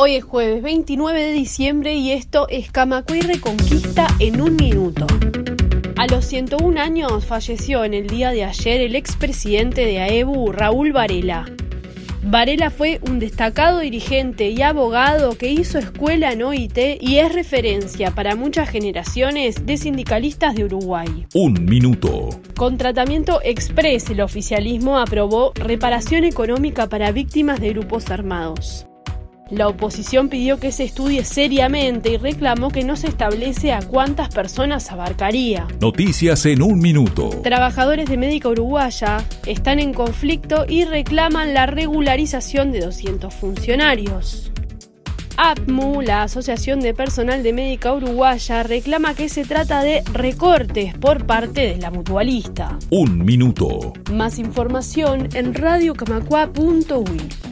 Hoy es jueves 29 de diciembre y esto es Camacuay Reconquista en un minuto. A los 101 años falleció en el día de ayer el expresidente de AEBU, Raúl Varela. Varela fue un destacado dirigente y abogado que hizo escuela en OIT y es referencia para muchas generaciones de sindicalistas de Uruguay. Un minuto. Con tratamiento express, el oficialismo aprobó reparación económica para víctimas de grupos armados. La oposición pidió que se estudie seriamente y reclamó que no se establece a cuántas personas abarcaría. Noticias en un minuto. Trabajadores de Médica Uruguaya están en conflicto y reclaman la regularización de 200 funcionarios. APMU, la Asociación de Personal de Médica Uruguaya, reclama que se trata de recortes por parte de la mutualista. Un minuto. Más información en radiocamacua.uy.